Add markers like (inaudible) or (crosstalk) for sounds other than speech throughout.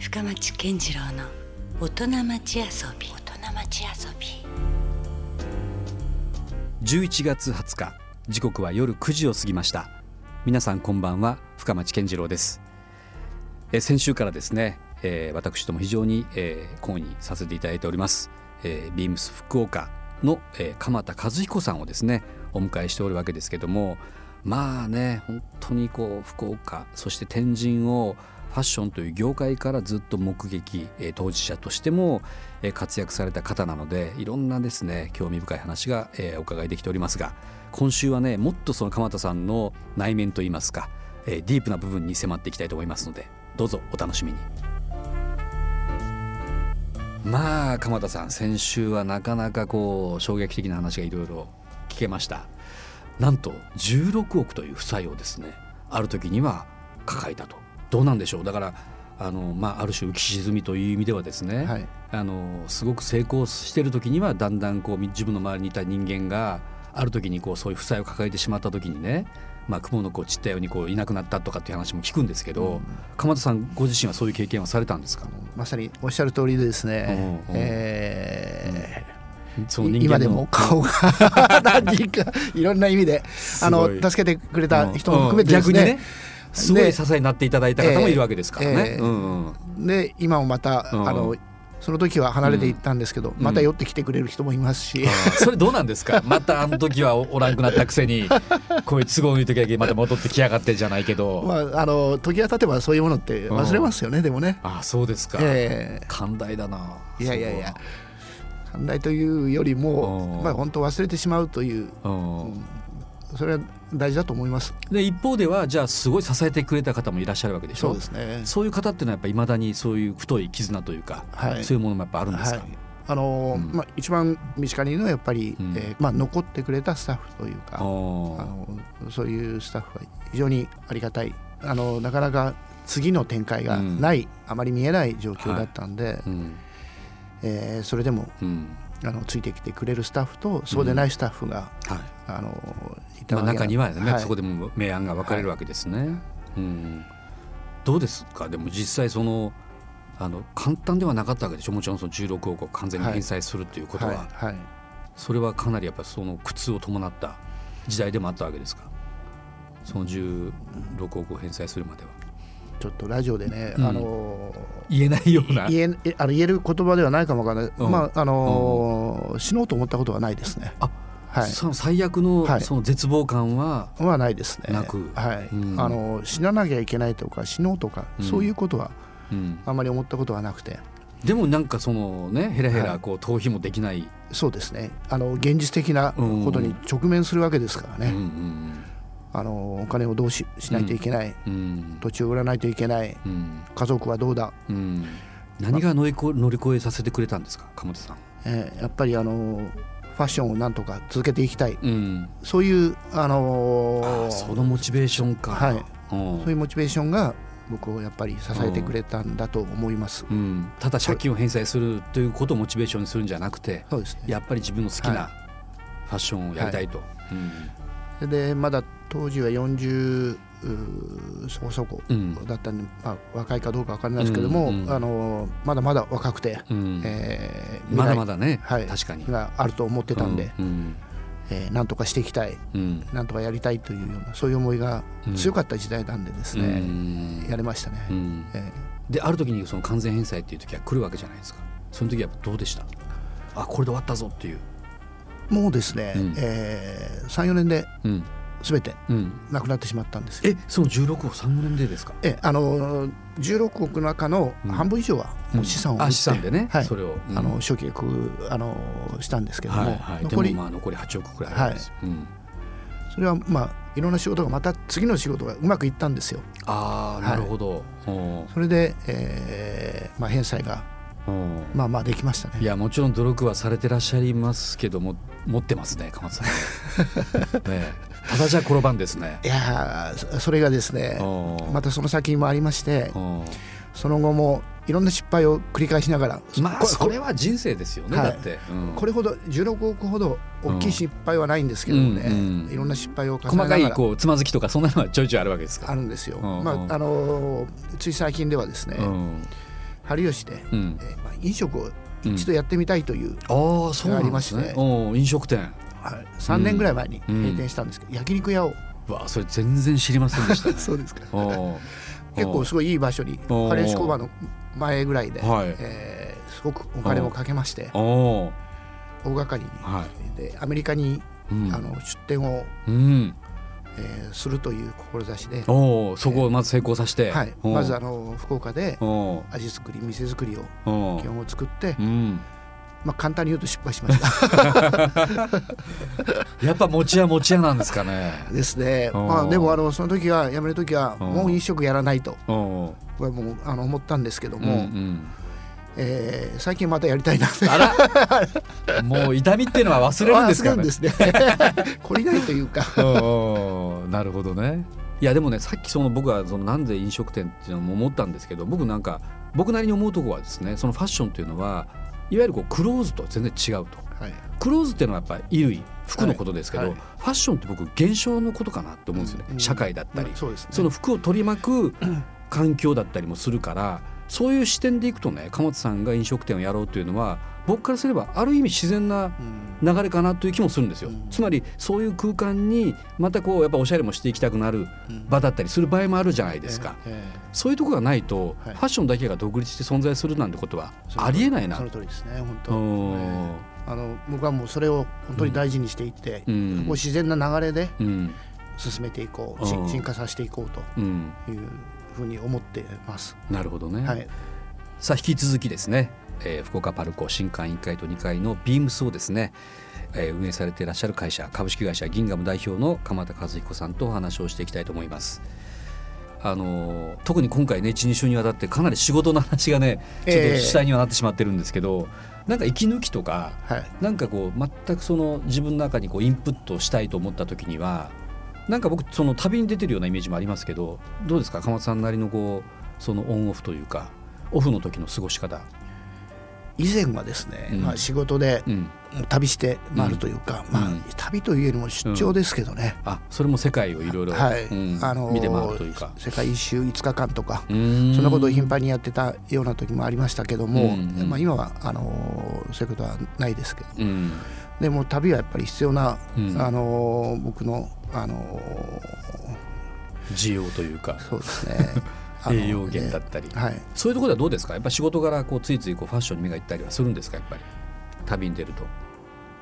深町健次郎の大人町遊び。大人町遊び。11月20日時刻は夜9時を過ぎました。皆さんこんばんは深町健次郎です。え先週からですね、えー、私ども非常に、えー、懇意させていただいております、えー、ビームス福岡の、えー、鎌田和彦さんをですねお迎えしておるわけですけどもまあね本当にこう福岡そして天神をファッションという業界からずっと目撃、えー、当事者としても、えー、活躍された方なのでいろんなですね興味深い話が、えー、お伺いできておりますが今週はねもっとその鎌田さんの内面といいますか、えー、ディープな部分に迫っていきたいと思いますのでどうぞお楽しみに。まあ鎌田さん先週はなかなかこう衝撃的な話がいろいろ聞けましたなんと16億という負債をですねある時には抱えたとどうなんでしょう。だからあの、まあ、ある種浮き沈みという意味ではですね、はい、あのすごく成功してる時にはだんだんこう自分の周りにいた人間がある時にこうそういう負債を抱えてしまった時にねまあ、雲のこう散ったようにこういなくなったとかっていう話も聞くんですけど、うん、鎌田さんご自身はそういう経験はされたんですか？まさにおっしゃる通りでですね、うん、えー、その今でも顔が (laughs) 何人かいろんな意味であの助けてくれた人も含めてですね、ねすごい支えになっていただいた方もいるわけですからね。えーえーうんうん、で今もまた、あのその時は離れていったんですけど、また寄ってきてくれる人もいますし、それどうなんですか？(laughs) またあの時はおらんくなったくせにこういう都合のいい時だけまた戻ってきやがってじゃないけど、まあ、あの時が経てばそういうものって忘れますよね、でもね。あそうですか、えー、寛大だな。いやいやいや寛大というよりも、まあ、本当忘れてしまうという、うん、それは大事だと思います。で一方ではじゃあすごい支えてくれた方もいらっしゃるわけでしょ？そうですね。そういう方っていうのはやっぱいまだにそういう太い絆というか、はい、そういうものもやっぱあるんですか、はい、あの、うん、まあ、一番身近にいるのはやっぱり、うん、えー、まあ、残ってくれたスタッフというかあのそういうスタッフは非常にありがたい。あのなかなか次の展開がない、うん、あまり見えない状況だったんで、はい、えー、それでも、あのついてきてくれるスタッフとそうでないスタッフが、はい、あのいたまあ、中にはね、はい、そこでも明暗が分かれるわけですね。はい、うん、どうですか？でも実際そのあの簡単ではなかったわけでしょ？もちろんその16億を完全に返済するということは、はい。はい、それはかなりやっぱその苦痛を伴った時代でもあったわけですか？その16億を返済するまでは。ちょっとラジオでね、うん、あの言えないような。言えあの言える言葉ではないかもわからない、うん、まああの、うん、死のうと思ったことはないですね。あはい、その最悪のその絶望感は、はないですね。なく、はい。あの死ななきゃいけないとか死のうとか、そういうことはあまり思ったことはなくて。でもなんかそのねへらへらこう逃避もできない、そうですね。あの現実的なことに直面するわけですからね、うんうんうんあのお金をどうししないといけない、うん、土地を売らないといけない、うん、家族はどうだ、うん、何が乗り乗り越えさせてくれたんですか鴨田さん、えー、やっぱりあのファッションをなんとか続けていきたい、そういうあのー、そのモチベーションか、はい、そういうモチベーションが僕をやっぱり支えてくれたんだと思います、ただ借金を返済するということをモチベーションにするんじゃなくてそうです、ね、やっぱり自分の好きなファッションをやりたいと。はい。でまだ当時は40そこそこだったんで、まあ、若いかどうか分からないですけども、うんうん、あのまだまだ若くて、うん、えー、まだまだね、はい、確かに。があると思ってたんで、うんうん、えー、なんとかしていきたい、うん、なんとかやりたいというようなそういう思いが強かった時代なんでですね、うん、やれましたね。うん。えー、である時にその完全返済っていう時は来るわけじゃないですか。その時はどうでした？あこれで終わったぞっていう。もうですね、うん、えー、34年で、うん全てなくなってしまったんです、うん、えその16億3年でですか？えあの16億の中の半分以上はもう資産を、うん、資産でね、はい、それを、うん、あの初期あのしたんですけども、はいはい、残りまあ残り8億くらいはい、うん、それはまあいろんな仕事がまた次の仕事がうまくいったんですよ。ああなるほど、はい、それで、えーまあ、返済がまあまあできましたね。いやもちろん努力はされてらっしゃいますけども持ってますね鎌田さん。(laughs) ねただじゃ転ばんですね。いやそれがですねまたその先もありましてその後もいろんな失敗を繰り返しながらまあそれは人生ですよね、はい、だって、うん、これほど16億ほど大きい失敗はないんですけどね、うん。うん、いろんな失敗を重ねながら。細かいこうつまずきとかそんなのはちょいちょいあるわけですか？あるんですよ、まああのつい最近ではですね、春吉で、うん。えーまあ、飲食を一度やってみたいという、ああそうなんですね。ありまして。おー飲食店。はい、3年ぐらい前に閉店したんですけど、焼肉屋を。うわそれ全然知りませんでした、ね、(laughs) そうですか。(laughs) 結構すごいいい場所におー。春吉工場の前ぐらいで、はい。えーすごくお金もかけまして大掛かりに、はでアメリカに、うん。あの出店を、うん。えーするという志で、おおそこをまず成功させて、はい、まずあの福岡で味作り店作りを基本を作って、うんまあ、簡単に言うと失敗しました。(laughs) やっぱ餅屋餅屋なんですかね。ですね、まあ、でもあのその時は辞める時はもう飲食やらないと。おお僕はもうあの思ったんですけどうんも、うん。えー最近またやりたいなって。あら。もう痛みっていうのは忘れるんですかね。ですね。(laughs) 懲りないというか。なるほどね。いやでもねさっきその僕はそのなんで飲食店っていうのも思ったんですけど僕なんか僕なりに思うところはですねそのファッションっていうのはいわゆるこうクローズとは全然違うと。はい。クローズっていうのはやっぱり衣類服のことですけど、はい。はいファッションって僕現象のことかなって思うんですよね、うん社会だったり、うんそね。その服を取り巻く環境だったりもするからそういう視点でいくとね鎌田さんが飲食店をやろうというのは僕からすればある意味自然なうん。流れかなという気もするんですよ、うん。つまりそういう空間にまたこうやっぱおしゃれもしていきたくなるうん。場だったりする場合もあるじゃないですか、ええそういうところがないと、はい。ファッションだけが独立して存在するなんてことはありえないな。その通りですね本う当、あの僕はもうそれを本当に大事にしていって、うん。もう自然な流れでうん。進めていこう、しうん。進化させていこうとうん。いうふうに思ってます。なるほどね、はい、さあ引き続きですね、えー福岡パルコ新館1階と2階のビームスをですね、えー運営されていらっしゃる会社株式会社ギンガム代表の鎌田和彦さんとお話をしていきたいと思います。あのー特に今回ね12週にわたってかなり仕事の話がねちょっと主体にはなってしまってるんですけど、なんか息抜きとかはい、なんかこう全くその自分の中にこうインプットしたいと思った時にはなんか僕その旅に出てるようなイメージもありますけどどうですか？鎌田さんなりのこうそのオンオフというかオフの時の過ごし方。以前はですね、うん。まあ、仕事でうん、旅して回るというか、まあうん。旅というよりも出張ですけどね、あそれも世界をいろいろはい、うん。あのー見て回るというか。世界一周5日間とか、そんなことを頻繁にやってたような時もありましたけども、まあ、今はあのーそういうことはないですけど。うん。でも旅はやっぱり必要な、うん。あのー僕の、あの需要というか。ーそうですね (laughs) 栄養源だったり、はい。そういうところではどうですか？やっぱ仕事柄こうついついこうファッションに目がいったりはするんですか？やっぱり旅に出ると。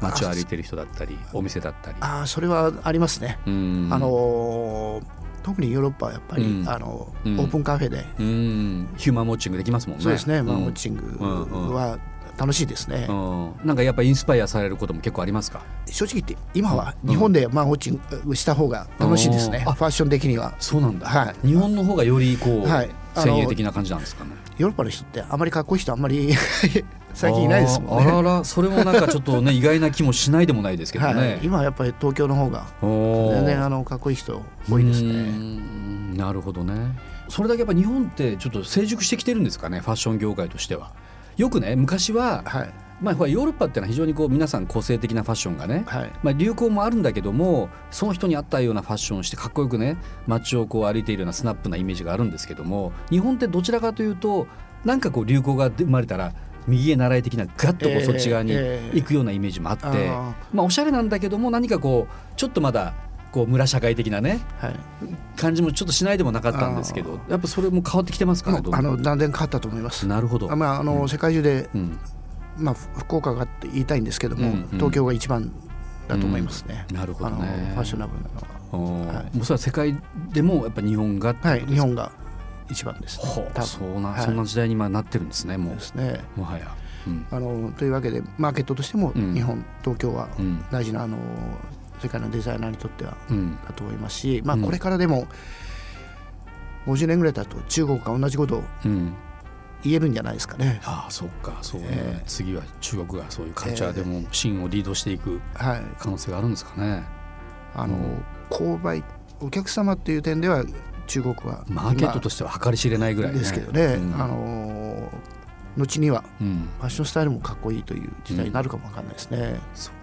街を歩いてる人だったりお店だったり。ああそれはありますね、うん。あのー特にヨーロッパはやっぱり、うん。あのうん。オープンカフェで、うん。ヒューマンウォッチングできますもんね。そうですね、まあ、うん。ウォッチングは楽しいですね、うん。なんかやっぱインスパイアされることも結構ありますか？正直言って今は日本でまあウォッチングした方が楽しいですね、うん。あ。ファッション的には。そうなんだ、はい。日本の方がよりこう、はい。先鋭的な感じなんですかね？ヨーロッパの人ってあまりかっこいい人あんまり (laughs) 最近いないですもんね。あらら。それもなんかちょっとね (laughs) 意外な気もしないでもないですけどね。はい、今はやっぱり東京の方が全然あのかっこいい人多いですね。ん。なるほどね。それだけやっぱ日本ってちょっと成熟してきてるんですかね？ファッション業界としてはよくね昔は、はい。まあ、ほらヨーロッパっていうのは非常にこう皆さん個性的なファッションがね、はい。まあ、流行もあるんだけどもその人に合ったようなファッションをしてかっこよくね街をこう歩いているようなスナップなイメージがあるんですけども日本ってどちらかというとなんかこう流行が生まれたら右へ習い的なガッとこえーうそっち側にえー行くようなイメージもあって、あまあ、おしゃれなんだけども何かこうちょっとまだこう村社会的なねはい。感じもちょっとしないでもなかったんですけどやっぱそれも変わってきてますか？あの断然変わったと思います。なるほど。あまああの世界中でうん、まあ福岡がって言いたいんですけども、うんうん。東京が一番だと思いますね。なるほどね。ファッショナブルなのおー。はい。もうそれは世界でもやっぱ日本がは。はい日本が一番です、ね。そうな、はい。そんな時代に今なってるんですねもですね。うもはや、うん。あのというわけでマーケットとしてもうん。日本、東京はうん。大事なあの世界のデザイナーにとってはうん。だと思いますし、まあ、うん。これからでも50年ぐらいだと中国が同じことをうん、言えるんじゃないですかね。ああそっか。そうね、えー次は中国がそういうカルチャーでも真をリードしていくはい、可能性があるんですかね。あの、うん。購買お客様っていう点では中国はマーケットとしては計り知れないぐらい、ね、ですけどね、うん。あの後にはうん。ファッションスタイルもかっこいいという時代になるかもわかんないですね。そっか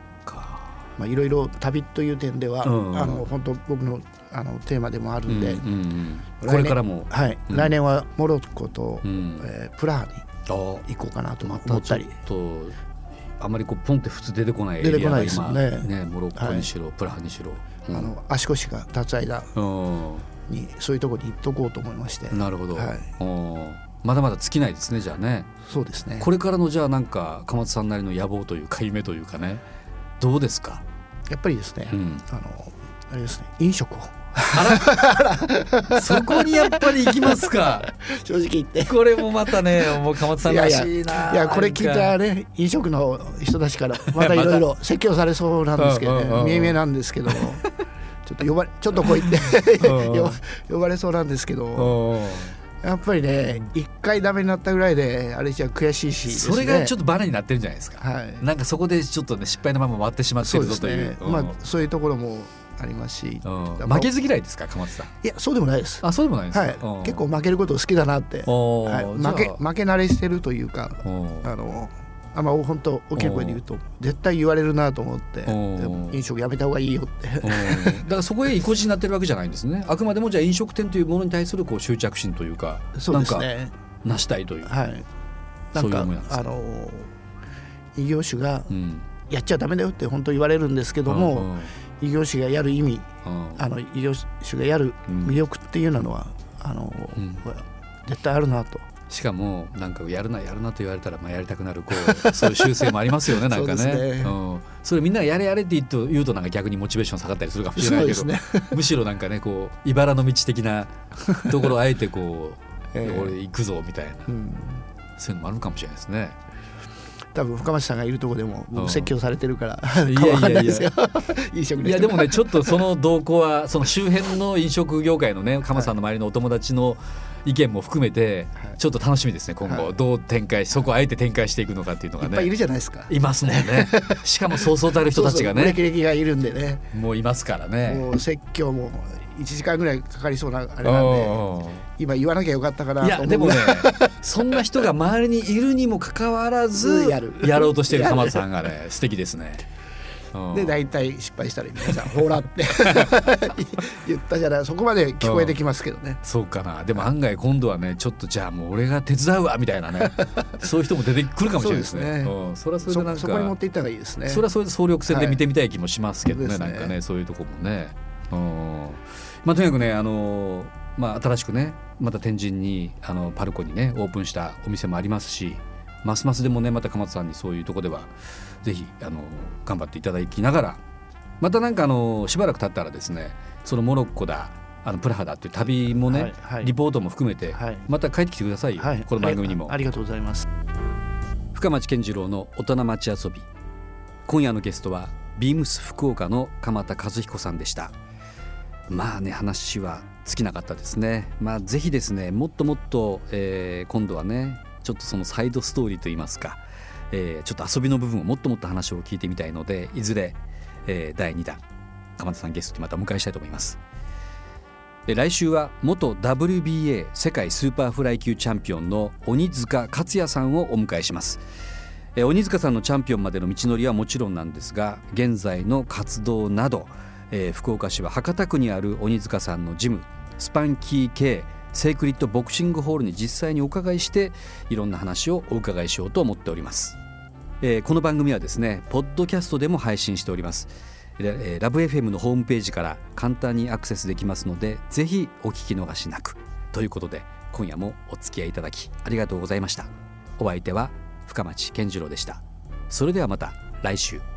まあいろいろ旅という点では、うん。あの本当僕のあのテーマでもあるんで、うんうんこれからも、はい、うん。来年はモロッコと、うん。えープラハに行こうかなと思ったり。とあまりこうポンって普通出てこないエリアが今ねねモロッコにしろ、はい、プラハにしろ、うん、あの足腰が立つ間にそういうところに行っとこうと思いまして。なるほど、はい、まだまだ尽きないですねじゃあね。そうですね。これからのじゃあなんか鎌田さんなりの野望というか夢というかねどうですか？やっぱりですね、うん、あのあれですね飲食を。あら。(laughs) そこにやっぱり行きますか。(laughs) 正直言って。これもまたねもう鎌田さんらしいないやこれ聞いたね飲食の人たちからまたいろいろ (laughs) 説教されそうなんですけどね見え見えなんですけども。ちょっと呼ばれちょっとこう言って呼ばれそうなんですけどやっぱりね一回ダメになったぐらいであれじゃ悔しいし、ね、それがちょっとバネになってるんじゃないですか、はい、なんかそこでちょっとね失敗のまま終わってしまってるぞという、ね。まあ、そういうところもありますし、負けず嫌いですか鎌田さん？いやそうでもないです。あそうでもないですはい、結構負けること好きだなって、はい、負け負け慣れしてるというかあのあまあ本当大きい声で言うと絶対言われるなと思って飲食やめた方がいいよって。だからそこへ意固地になってるわけじゃないんですね。あくまでもじゃあ飲食店というものに対するこう執着心というかそうですね。なしたいという、はい、なんか？あの異業種がやっちゃだめだよって本当言われるんですけども、異業種がやる意味、あの異業種がやる魅力っていうのは、あの、絶対あるなと。しかもなんかやるなやるなと言われたらまあやりたくなるこうそういう習性もありますよね (laughs) なんかね。ね、うん、それみんなやれやれって言うと言うとなんか逆にモチベーション下がったりするかもしれないけど、ね、むしろなんかねこう茨の道的なところをあえてこう、えー、俺行くぞみたいな、うん、そういうのもあるかもしれないですね。多分深町さんがいるとこでも僕説教されてるから、うん、いやいや。(laughs) いや飲食いやでもねちょっとその動向はその周辺の飲食業界のね鎌さんの周りのお友達の意見も含めてちょっと楽しみですね今後。どう展開そこをあえて展開していくのかっていうのがね。いっぱいいるじゃないですか。いますもんね。(laughs) しかもそうそうたる人たちがね。そうそうがいるんでね。もういますからね。もう説教も1時間ぐらいかかりそうなあれなんで今言わなきゃよかったかないやでもねそんな人が周りにいるにもかかわらずやる。やろうとしてる (laughs) 鎌田さんがね素敵ですね。で大体失敗したら皆さん「ほら」って (laughs) 言ったじゃない。そこまで聞こえてきますけどね。そうかな。でも案外今度はねちょっとじゃあもう俺が手伝うわみたいなね。そういう人も出てくるかもしれないですね。うん、それはそれでなんかそこに持っていった方がいいですね。それはそれで総力戦で見てみたい気もしますけどね、はい、なんかねそういうとこもね。うんまあとにかくねあのまあ新しくねまた天神にあのパルコにねオープンしたお店もありますしますますでもねまた鎌田さんにそういうとこではぜひあの頑張っていただきながらまたなんかあのしばらく経ったらですねそのモロッコだあのプラハだっていう旅もね、はいはい、リポートも含めて、はい、また帰ってきてくださいよ、はい、この番組にも、ありがとうございます。深町健二郎の大人町遊び。今夜のゲストはビームス福岡の鎌田和彦さんでしたまあね話は尽きなかったですね。まあぜひですねもっともっと、えー、今度はねちょっとそのサイドストーリーといいますか、えー、ちょっと遊びの部分をもっともっと話を聞いてみたいのでいずれ、えー、第2弾鎌田さんゲストにまたお迎えしたいと思います。来週は元 WBA 世界スーパーフライ級チャンピオンの鬼塚克也さんをお迎えします。鬼塚さんのチャンピオンまでの道のりはもちろんなんですが現在の活動などえー、福岡市は博多区にある鬼塚さんのジムスパンキー系セイクリッドボクシングホールに実際にお伺いしていろんな話をお伺いしようと思っております、えー、この番組はですねポッドキャストでも配信しております。ラブ FM のホームページから簡単にアクセスできますのでぜひお聞き逃しなく。ということで今夜もお付き合いいただきありがとうございました。お相手は深町健次郎でした。それではまた来週。